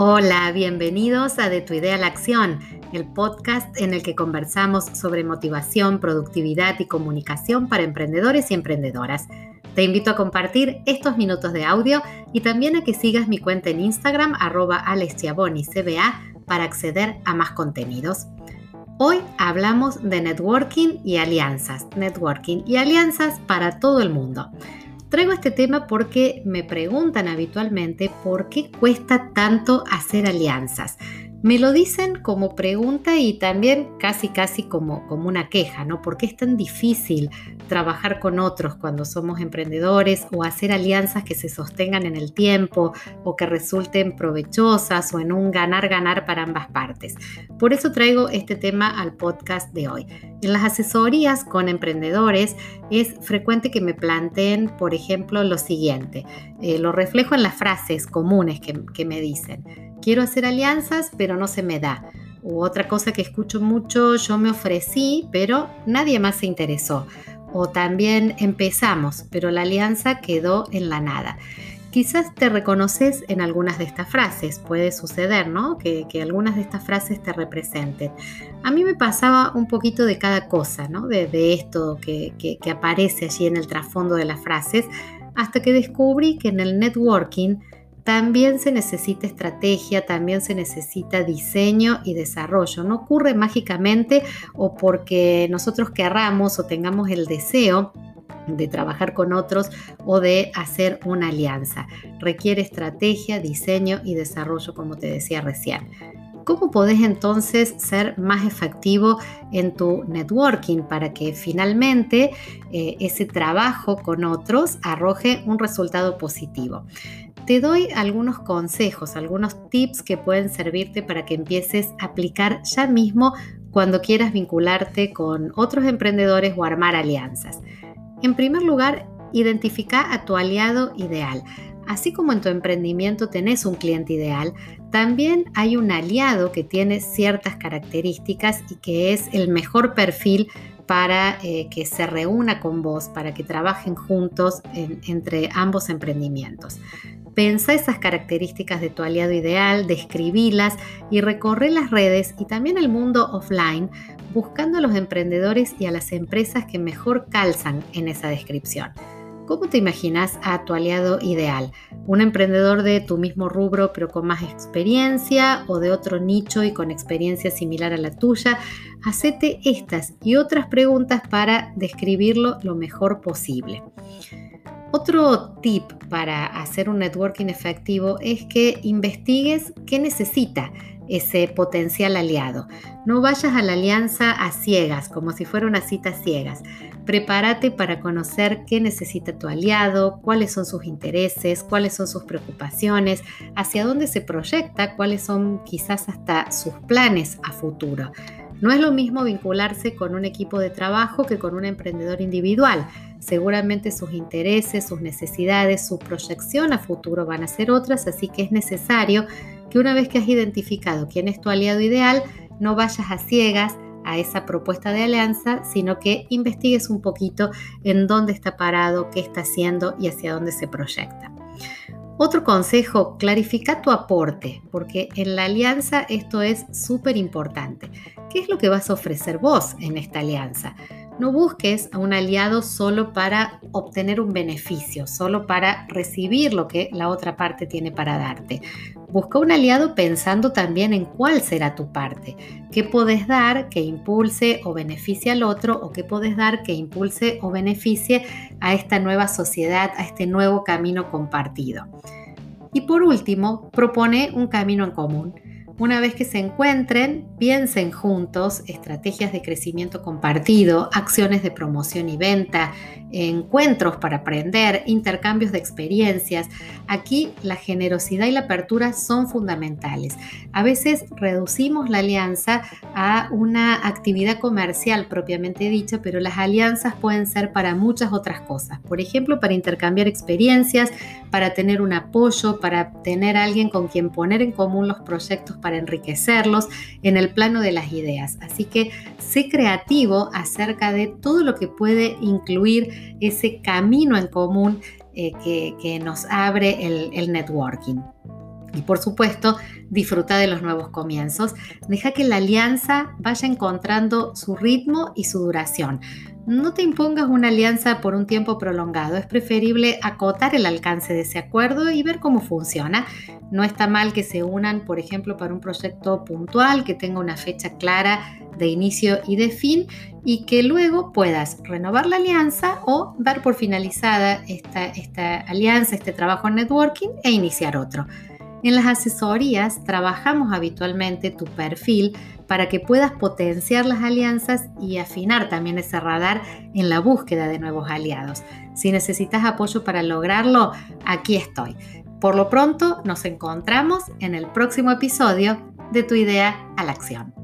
Hola, bienvenidos a De tu idea a la acción, el podcast en el que conversamos sobre motivación, productividad y comunicación para emprendedores y emprendedoras. Te invito a compartir estos minutos de audio y también a que sigas mi cuenta en Instagram arroba CBA para acceder a más contenidos. Hoy hablamos de networking y alianzas, networking y alianzas para todo el mundo. Traigo este tema porque me preguntan habitualmente por qué cuesta tanto hacer alianzas. Me lo dicen como pregunta y también casi casi como, como una queja, ¿no? ¿Por qué es tan difícil trabajar con otros cuando somos emprendedores o hacer alianzas que se sostengan en el tiempo o que resulten provechosas o en un ganar-ganar para ambas partes? Por eso traigo este tema al podcast de hoy. En las asesorías con emprendedores es frecuente que me planteen, por ejemplo, lo siguiente. Eh, lo reflejo en las frases comunes que, que me dicen quiero hacer alianzas, pero no se me da. U otra cosa que escucho mucho, yo me ofrecí, pero nadie más se interesó. O también empezamos, pero la alianza quedó en la nada. Quizás te reconoces en algunas de estas frases, puede suceder, ¿no? Que, algunas de estas frases te representen. A mí me pasaba un poquito de cada cosa, ¿no? De, esto que, que aparece allí en el trasfondo de las frases, hasta que descubrí que en el networking también se necesita estrategia, también se necesita diseño y desarrollo. No ocurre mágicamente o porque nosotros querramos o tengamos el deseo de trabajar con otros o de hacer una alianza. Requiere estrategia, diseño y desarrollo, como te decía recién. ¿Cómo podés entonces ser más efectivo en tu networking para que finalmente eh, ese trabajo con otros arroje un resultado positivo? te doy algunos consejos, algunos tips que pueden servirte para que empieces a aplicar ya mismo cuando quieras vincularte con otros emprendedores o armar alianzas. En primer lugar, identifica a tu aliado ideal. Así como en tu emprendimiento tenés un cliente ideal, también hay un aliado que tiene ciertas características y que es el mejor perfil para eh, que se reúna con vos, para que trabajen juntos entre ambos emprendimientos. Pensa esas características de tu aliado ideal, describílas y recorre las redes y también el mundo offline buscando a los emprendedores y a las empresas que mejor calzan en esa descripción. ¿Cómo te imaginas a tu aliado ideal? ¿Un emprendedor de tu mismo rubro pero con más experiencia o de otro nicho y con experiencia similar a la tuya? Hacete estas y otras preguntas para describirlo lo mejor posible. Otro tip para hacer un networking efectivo es que investigues qué necesita ese potencial aliado. No vayas a la alianza a ciegas, como si fuera una cita ciegas. Prepárate para conocer qué necesita tu aliado, cuáles son sus intereses, cuáles son sus preocupaciones, hacia dónde se proyecta, cuáles son quizás hasta sus planes a futuro. No es lo mismo vincularse con un equipo de trabajo que con un emprendedor individual. Seguramente sus intereses, sus necesidades, su proyección a futuro van a ser otras, así que es necesario que una vez que has identificado quién es tu aliado ideal, no vayas a ciegas a esa propuesta de alianza, sino que investigues un poquito en dónde está parado, qué está haciendo y hacia dónde se proyecta. Otro consejo, clarifica tu aporte, porque en la alianza esto es súper importante. ¿Qué es lo que vas a ofrecer vos en esta alianza? No busques a un aliado solo para obtener un beneficio, solo para recibir lo que la otra parte tiene para darte. Busca un aliado pensando también en cuál será tu parte, qué podés dar que impulse o beneficie al otro o qué podés dar que impulse o beneficie a esta nueva sociedad, a este nuevo camino compartido. Y por último, propone un camino en común. Una vez que se encuentren, piensen juntos estrategias de crecimiento compartido, acciones de promoción y venta, encuentros para aprender, intercambios de experiencias. Aquí la generosidad y la apertura son fundamentales. A veces reducimos la alianza a una actividad comercial propiamente dicha, pero las alianzas pueden ser para muchas otras cosas. Por ejemplo, para intercambiar experiencias, para tener un apoyo, para tener alguien con quien poner en común los proyectos para enriquecerlos en el plano de las ideas. Así que sé creativo acerca de todo lo que puede incluir ese camino en común eh, que, nos abre el networking. Y por supuesto, disfruta de los nuevos comienzos. Deja que la alianza vaya encontrando su ritmo y su duración. No te impongas una alianza por un tiempo prolongado. Es preferible acotar el alcance de ese acuerdo y ver cómo funciona. No está mal que se unan, por ejemplo, para un proyecto puntual que tenga una fecha clara de inicio y de fin y que luego puedas renovar la alianza o dar por finalizada esta, esta alianza, este trabajo en networking e iniciar otro. En las asesorías trabajamos habitualmente tu perfil para que puedas potenciar las alianzas y afinar también ese radar en la búsqueda de nuevos aliados. Si necesitas apoyo para lograrlo, aquí estoy. Por lo pronto, nos encontramos en el próximo episodio de Tu idea a la acción.